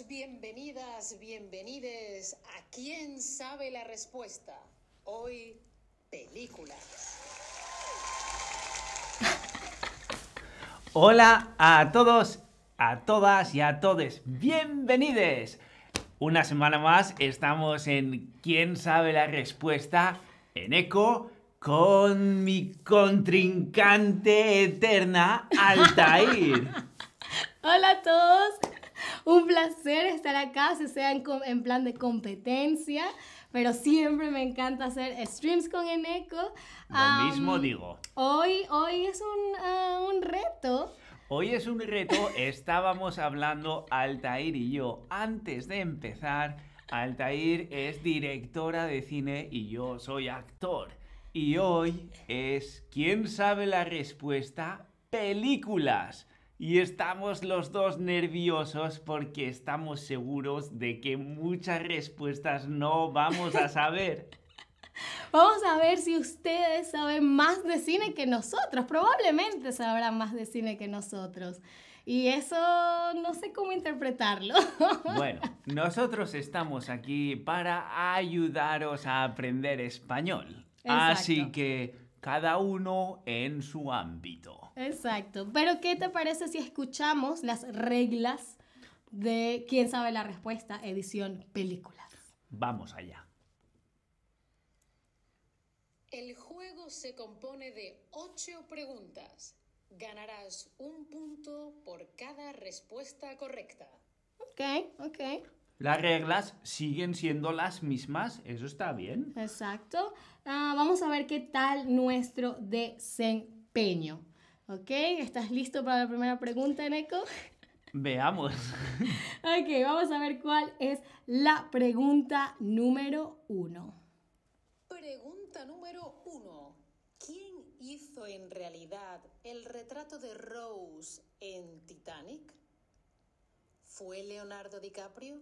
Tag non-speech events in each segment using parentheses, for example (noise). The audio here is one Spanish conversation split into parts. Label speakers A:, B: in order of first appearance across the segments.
A: bienvenidas, bienvenides a ¿Quién sabe la respuesta? Hoy, películas.
B: Hola a todos, a todas y a todos. Bienvenidos. Una semana más estamos en ¿Quién sabe la respuesta? En Eco con mi contrincante eterna, Altair. (laughs)
C: Hola a todos, un placer estar acá, si sea en, plan de competencia, pero siempre me encanta hacer streams con Eneco.
B: Lo mismo digo.
C: Hoy, hoy es un, ah, un reto.
B: Hoy es un reto, estábamos hablando Altair y yo. Antes de empezar, Altair es directora de cine y yo soy actor. Y hoy es ¿Quién sabe la respuesta? Películas. Y estamos los dos nerviosos porque estamos seguros de que muchas respuestas no vamos a saber. (laughs)
C: Vamos a ver si ustedes saben más de cine que nosotros. Probablemente sabrán más de cine que nosotros. Y eso no sé cómo interpretarlo. (laughs)
B: Bueno, nosotros estamos aquí para ayudaros a aprender español. Así
C: Exacto.
B: que cada uno en su ámbito.
C: Exacto. Pero ¿qué te parece si escuchamos las reglas de quién sabe la respuesta, edición películas?
B: Vamos allá.
A: El juego se compone de ocho preguntas. Ganarás un punto por cada respuesta correcta.
C: Ok, ok.
B: Las reglas siguen siendo las mismas, eso está bien.
C: Exacto. Ah, vamos a ver qué tal nuestro desempeño. ¿Ok? ¿Estás listo para la primera pregunta, Neko? (laughs)
B: Veamos. (laughs)
C: Ok, vamos a ver cuál es la pregunta número uno.
A: Pregunta número uno. ¿Quién hizo en realidad el retrato de Rose en Titanic? ¿Fue Leonardo DiCaprio?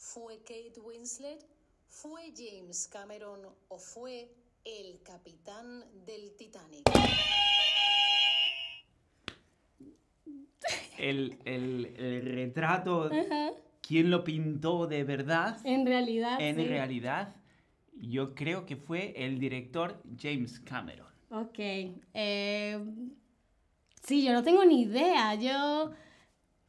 A: ¿Fue Kate Winslet? ¿Fue James Cameron o fue el capitán del Titanic?
B: El, el- el retrato, ¿quién lo pintó de verdad?
C: En realidad.
B: En
C: sí.
B: realidad, yo creo que fue el director James Cameron.
C: Ok. eh, sí, yo no tengo ni idea. Yo.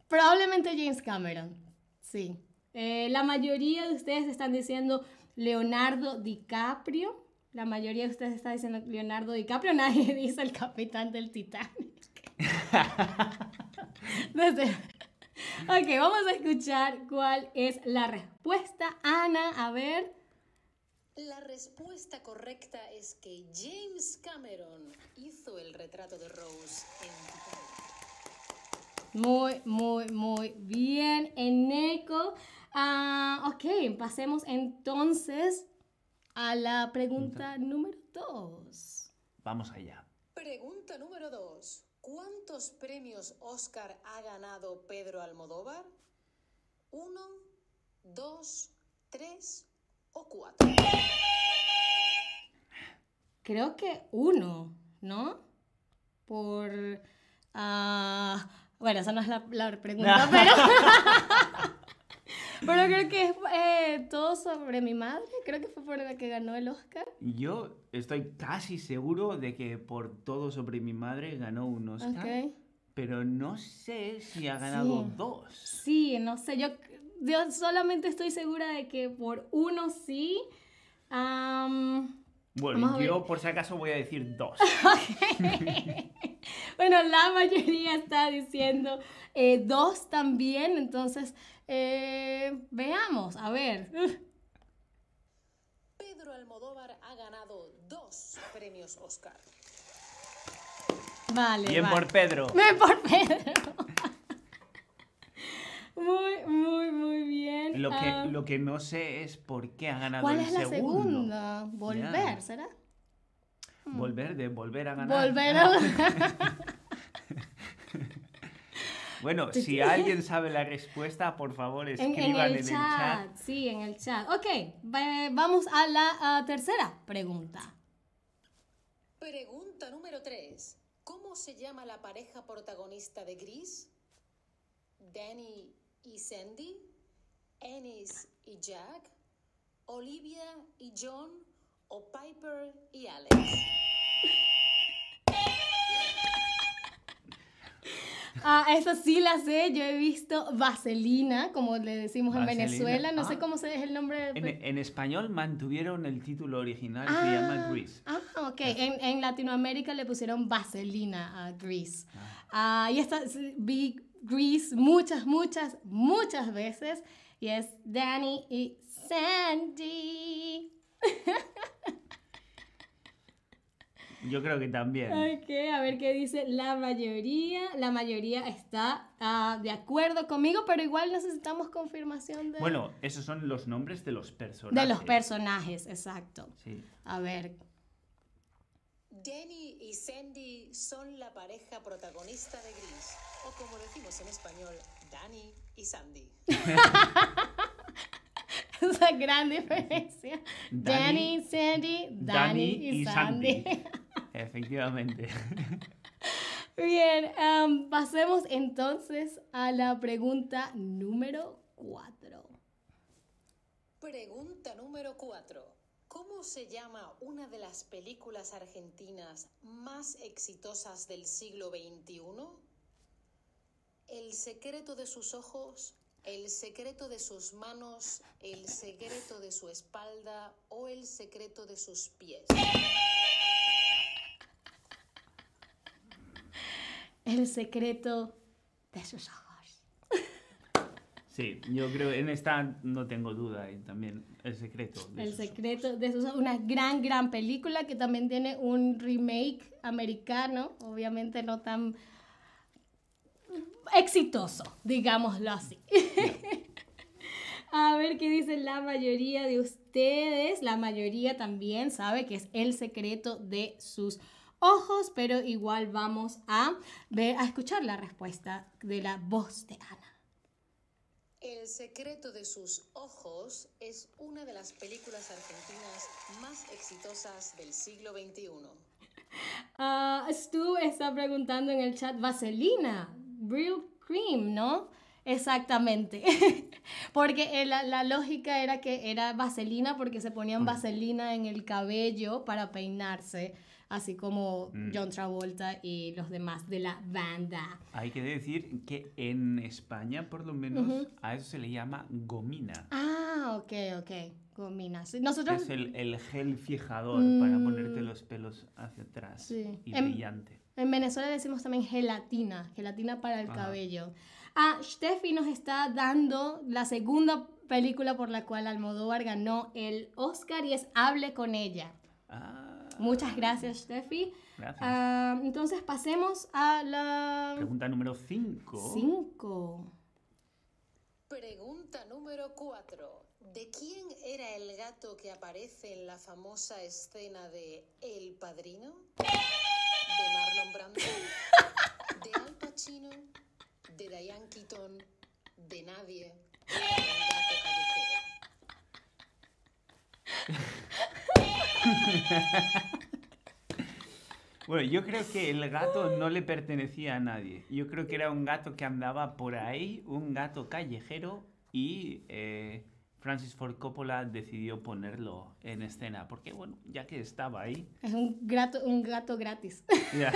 C: Probablemente James Cameron. Sí. Eh, la mayoría de ustedes están diciendo Leonardo DiCaprio. La mayoría de ustedes está diciendo Leonardo DiCaprio. (laughs) Nadie dice el capitán del Titanic. (laughs) Desde- Ok, vamos a escuchar cuál es la respuesta. Ana, a ver.
A: La respuesta correcta es que James Cameron hizo el retrato de Rose en Titanic.
C: Muy, muy, muy bien, Eneco. Ah, ok, pasemos entonces a la pregunta número dos.
B: Vamos allá.
A: Pregunta número 2. ¿Cuántos premios Oscar ha ganado Pedro Almodóvar? ¿Uno, dos, tres o cuatro?
C: Creo que uno, ¿no? Por... ah, bueno, esa no es la, la pregunta, pero... (laughs) pero creo que es eh, todo sobre mi madre. Creo que fue por la que ganó el Oscar.
B: Yo estoy casi seguro de que por todo sobre mi madre ganó un Oscar,
C: Ok.
B: pero no sé si ha ganado
C: Sí.
B: dos.
C: Sí, no sé, yo, yo solamente estoy segura de que por uno sí. Am,
B: Bueno, yo por si acaso voy a decir dos. (laughs)
C: bueno, la mayoría está diciendo eh, dos también, entonces eh, veamos, a ver.
A: Pedro Almodóvar ha ganado dos premios Oscar.
C: Vale.
B: Bien
C: vale.
B: por Pedro. (laughs)
C: Bien por Pedro. muy, muy, muy bien.
B: Lo que,
C: Ah,
B: lo que no sé es por qué ha ganado
C: ¿Cuál
B: el
C: es la
B: segundo.
C: segunda? Volver,
B: Ya.
C: ¿será?
B: Volver, de volver a ganar.
C: Volver a... (laughs)
B: Bueno, si alguien sabe la respuesta, por favor
C: En,
B: escriban
C: en el, chat, sí, en el chat. Ok, va- vamos a la tercera pregunta.
A: Pregunta número 3. ¿Cómo se llama la pareja protagonista de Gris? ¿Danny y Sandy? Ennis y Jack, Olivia y John o Piper y Alex. (laughs)
C: Ah, esa sí la sé, yo he visto Vaselina, como le decimos en. Venezuela, no sé
B: Ah.
C: cómo se es el nombre.
B: En, en español mantuvieron el título original, se
C: Ah,
B: llama Grease.
C: Ah, ok. En, en Latinoamérica le pusieron Vaselina a Grease. Ah, y esta vi Grease muchas, muchas, muchas veces. Y es Danny y Sandy.
B: Yo creo que también.
C: Ok, a ver qué dice la mayoría. La mayoría está ah, de acuerdo conmigo, pero igual necesitamos confirmación de,
B: Bueno, esos son los nombres de los
C: de
B: personajes.
C: los personajes, exacto.
B: Sí.
C: A ver,
A: Danny y Sandy son la pareja protagonista de Gris, o como decimos en español, Danny y Sandy. (laughs)
C: esa gran diferencia.
B: Danny-
C: Danny, Sandy, Danny,
B: Danny
C: y,
B: y
C: Sandy.
B: Sandy. Efectivamente. (laughs)
C: Bien, am, pasemos entonces a la pregunta número 4.
A: Pregunta número 4. ¿Cómo se llama una de las películas argentinas más exitosas del siglo XXI? El secreto de sus ojos, el secreto de sus manos, el secreto de su espalda o el secreto de sus pies.
C: El secreto de sus ojos.
B: Sí, yo creo en esta no tengo duda y también el secreto. de
C: El
B: sus-
C: secreto de sus ojos. Una gran, gran película que también tiene un remake americano. Obviamente no tan exitoso, digámoslo así. (laughs) A ver qué dice la mayoría de ustedes. La mayoría también sabe que es el secreto de sus ojos, pero igual vamos a ver, a escuchar la respuesta de la voz de Ana.
A: El secreto de sus ojos es una de las películas argentinas más exitosas del siglo XXI. (laughs)
C: Ah, Stu está preguntando en el chat Vaselina, Real Cream, ¿no? Exactamente. (laughs) porque eh, la, la lógica era que era vaselina porque se ponían vaselina en el cabello para peinarse, así como John Travolta y los demás de la banda.
B: Hay que decir que en España, por lo menos, a eso se le llama gomina.
C: Ah, ok, ok. Gomina. Nosotros...
B: Es el, el gel fijador para ponerte los pelos hacia atrás
C: Sí.
B: y
C: Em-
B: brillante.
C: En Venezuela decimos también gelatina, gelatina para el
B: Ajá.
C: cabello. Ah, Steffi nos está dando la segunda película por la cual Almodóvar ganó el Oscar y es Hable con ella.
B: Ah,
C: Muchas gracias, Steffi.
B: gracias.
C: Ah, entonces pasemos a la
B: Pregunta número 5.
C: 5.
A: Pregunta número 4. ¿De quién era el gato que aparece en la famosa escena de El Padrino? ¿De Marlon Brando? ¿De Al Pacino? ¿De Diane Keaton? ¿De nadie? ¿De un gato callejero? (laughs) (laughs)
B: Bueno, yo creo que el gato no le pertenecía a nadie. Yo creo que era un gato que andaba por ahí, un gato callejero, y eh, Francis Ford Coppola decidió ponerlo en escena. Porque, bueno, ya que estaba ahí,
C: Es un gato, un gato gratis. (laughs)
B: ya,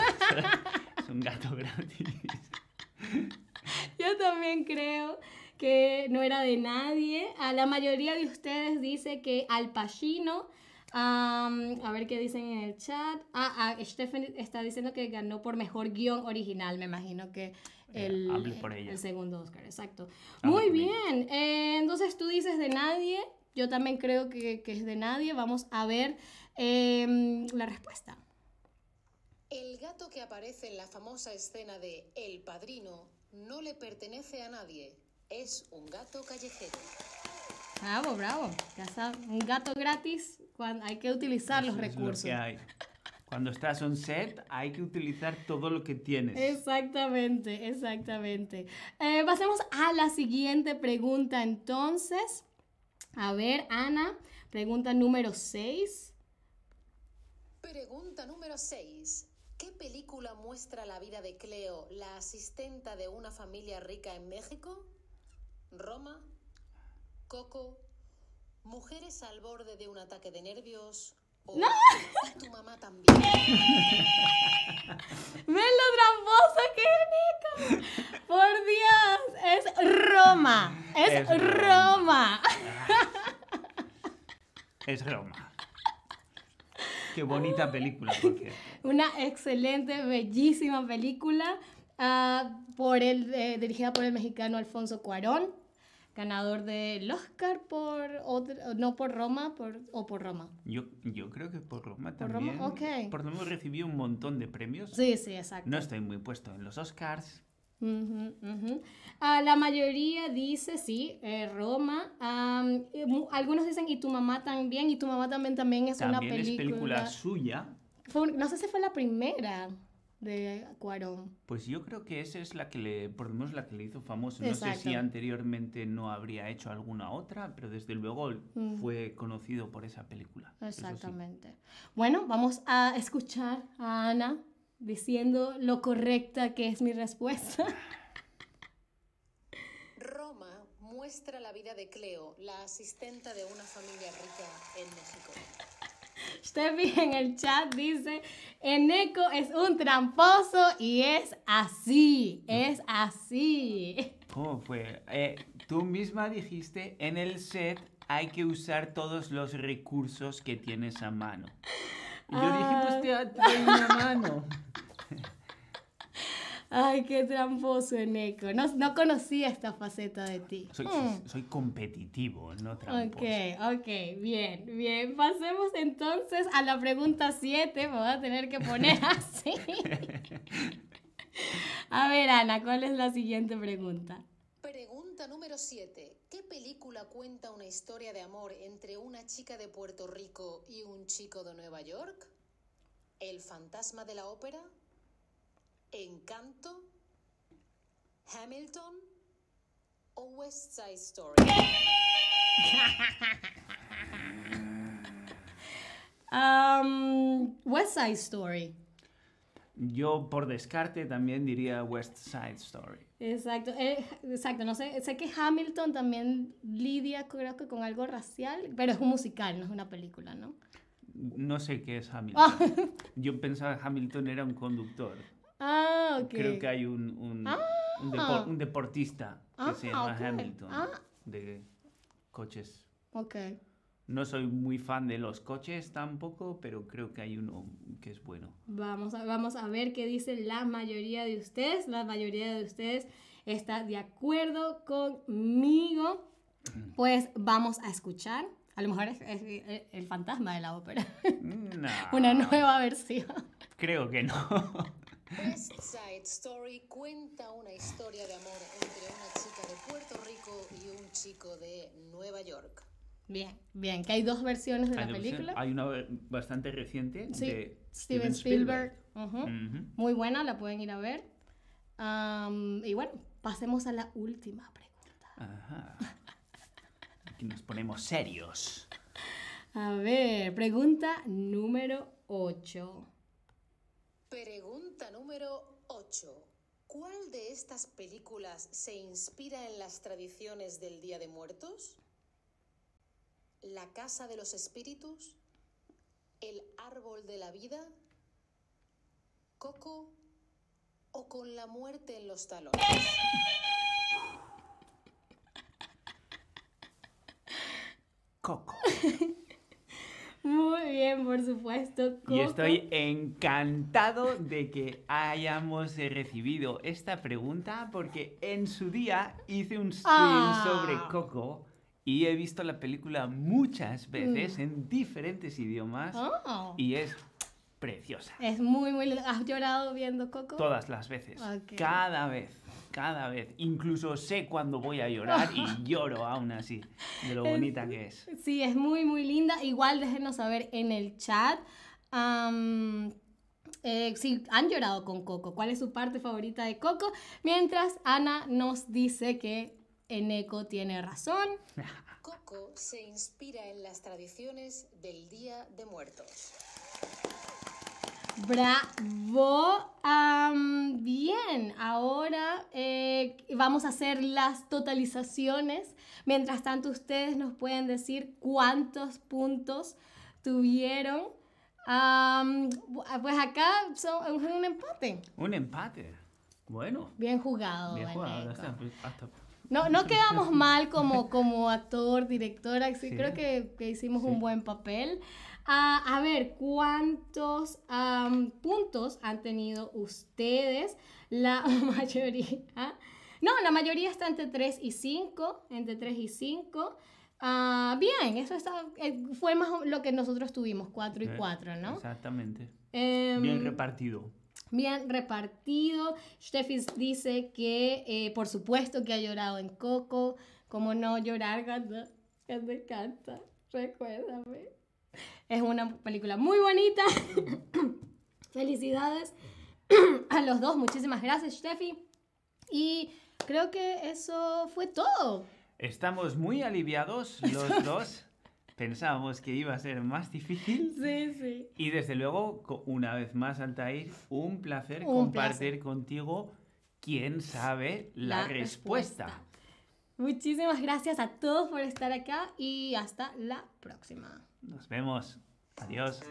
B: es un gato gratis. (laughs)
C: Yo también creo que no era de nadie. A la mayoría de ustedes dice que Al Pacino. A ver qué dicen en el chat. Ah, ah, Stephen está diciendo que ganó por mejor guion original. Me imagino que
B: Eh,
C: el,
B: hable por ella.
C: el segundo Oscar, exacto.
B: Hable
C: Muy bien. eh, entonces tú dices de nadie. Yo también creo que, que es de nadie. Vamos a ver em, la respuesta.
A: El gato que aparece en la famosa escena de El Padrino no le pertenece a nadie. Es un gato callejero.
C: Bravo, bravo. Ya un gato gratis. Cuando hay que utilizar los
B: Eso es lo
C: recursos.
B: que hay. Cuando estás on set, hay que utilizar todo lo que tienes.
C: Exactamente, exactamente. Eh, pasemos a la siguiente pregunta entonces. A ver, Ana, pregunta número 6.
A: Pregunta número 6. ¿Qué película muestra la vida de Cleo, la asistenta de una familia rica en México? ¿Roma? Coco, mujeres al borde de un ataque de nervios. O y tu mamá también. (laughs)
C: ¿Ven lo tramposo que es Nico? Por Dios, es Roma. Es,
B: Es
C: Roma.
B: Roma. (laughs) Es Roma. Qué bonita película, por cierto.
C: Una excelente, bellísima película ah, por el, eh, dirigida por el mexicano Alfonso Cuarón, ganador del Oscar por, otro- no por Roma, por, o por Roma.
B: Yo, yo creo que por Roma
C: Por Roma,
B: también.
C: ok.
B: Por Roma recibió un montón de premios.
C: Sí, sí, exacto.
B: No estoy muy puesto en los Oscars.
C: Ah, la mayoría dice sí, eh, Roma. Y algunos dicen y tu mamá también, y tu mamá también también es
B: También
C: una
B: es película
C: película.
B: suya.
C: Fue no sé si fue la primera de Cuarón.
B: Pues yo creo que esa es la que le, por lo menos la que le hizo famoso. No sé si anteriormente no habría hecho alguna otra, pero desde luego
C: Mm.
B: fue conocido por esa película. sí.
C: Exactamente. Bueno, vamos a escuchar a Ana diciendo lo correcta que es mi respuesta.
A: Roma muestra la vida de Cleo, la asistenta de una familia rica en México.
C: Steffi en el chat dice, Eneco es un tramposo y es así, es así.
B: ¿Cómo fue? Eh, tú misma dijiste, en el set hay que usar todos los recursos que tienes a mano. Y yo dije, pues te trae una mano. (laughs)
C: Ay, qué tramposo, Eneco. No, no conocía esta faceta de ti.
B: Soy,
C: Hmm.
B: soy competitivo, no tramposo.
C: Ok, ok, bien, bien. Pasemos entonces a la pregunta 7. Me voy a tener que poner (laughs) así. A ver, Ana, ¿cuál es la siguiente pregunta?
A: Pregunta número 7. ¿Qué película cuenta una historia de amor entre una chica de Puerto Rico y un chico de Nueva York? ¿El fantasma de la ópera? ¿Encanto? ¿Hamilton? ¿O West Side Story? (laughs)
C: Um, West Side Story.
B: Yo por descarte también diría West Side Story.
C: Exacto, eh, exacto. No sé, sé que Hamilton también lidia, creo que con algo racial, pero es un musical, no es una película, ¿no?
B: No sé qué es Hamilton. Yo pensaba que Hamilton era un conductor.
C: Ah, ok.
B: Creo que hay un, un, un, depo- un deportista que
C: Ah,
B: se llama
C: ok.
B: Hamilton
C: Ah.
B: de coches.
C: Ok.
B: No soy muy fan de los coches tampoco, pero creo que hay uno que es bueno.
C: Vamos a, vamos a ver qué dice la mayoría de ustedes. La mayoría de ustedes está de acuerdo conmigo. (clears throat) Pues vamos a escuchar. A lo mejor es, es- es el fantasma de la ópera.
B: No, (laughs) (laughs)
C: Una nueva versión.
B: Creo que no. (laughs)
A: West Side Story cuenta una historia de amor entre una chica de Puerto Rico y un chico de Nueva York.
C: Bien, bien. Que hay dos versiones de
B: Hay
C: la
B: una versión-
C: película.
B: Hay una bastante reciente
C: Sí,
B: de
C: Steven Spielberg. Ujú.
B: Ujú.
C: Muy buena, la pueden ir a ver. Am, y bueno, pasemos a la última pregunta.
B: Ajá. Aquí nos ponemos serios.
C: A ver, pregunta número 8.
A: Pregunta número 8. ¿Cuál de estas películas se inspira en las tradiciones del Día de Muertos? ¿La Casa de los Espíritus? ¿El Árbol de la Vida? ¿Coco? ¿O con la muerte en los talones?
B: Coco. (laughs)
C: Muy bien, por supuesto.
B: Y
C: Coco.
B: estoy encantado de que hayamos recibido esta pregunta porque en su día hice un stream
C: Ah.
B: sobre Coco y he visto la película muchas veces en diferentes idiomas
C: Oh,
B: y es preciosa.
C: Es muy, muy. ¿Has llorado viendo Coco?
B: Todas las veces.
C: Ok.
B: Cada vez. Cada vez. Incluso sé cuándo voy a llorar y (laughs) lloro aún así. De lo bonita que es.
C: Sí, es muy, muy linda. Igual déjenos saber en el chat eh, si han llorado con Coco. ¿Cuál es su parte favorita de Coco? Mientras Ana nos dice que Eneco tiene razón. (laughs)
A: Coco se inspira en las tradiciones del Día de Muertos.
C: Bravo. Bien, ahora eh, vamos a hacer las totalizaciones. Mientras tanto, ustedes nos pueden decir cuántos puntos tuvieron. Bu- pues acá son, un empate.
B: Un empate. Bueno.
C: Bien jugado.
B: Bien jugado. Hasta- hasta-
C: No, no (laughs) quedamos mal como, como actor, directora, sí,
B: Sí.
C: creo que, que hicimos
B: Sí.
C: un buen papel. Ah, a ver, ¿cuántos puntos han tenido ustedes? La (laughs) mayoría. No, la mayoría está entre 3 y 5, entre 3 y 5. Ah, bien, eso está, eh, fue más lo que nosotros tuvimos, 4 y
B: Eh,
C: 4, ¿no?
B: Exactamente.
C: Em,
B: Bien repartido.
C: bien repartido. Steffi dice que, eh, por supuesto, que ha llorado en Coco. Como no llorar cuando, cuando canta. Recuérdame. Es una película muy bonita. (coughs) Felicidades (coughs) a los dos. Muchísimas gracias, Steffi. Y creo que eso fue todo.
B: Estamos muy aliviados los (laughs) dos. Pensábamos que iba a ser más difícil.
C: Sí, sí.
B: Y desde luego, una vez más, Altair, un placer
C: Un
B: compartir contigo quién sabe la, respuesta.
C: Muchísimas gracias a todos por estar acá y hasta la próxima.
B: Nos vemos. Adiós.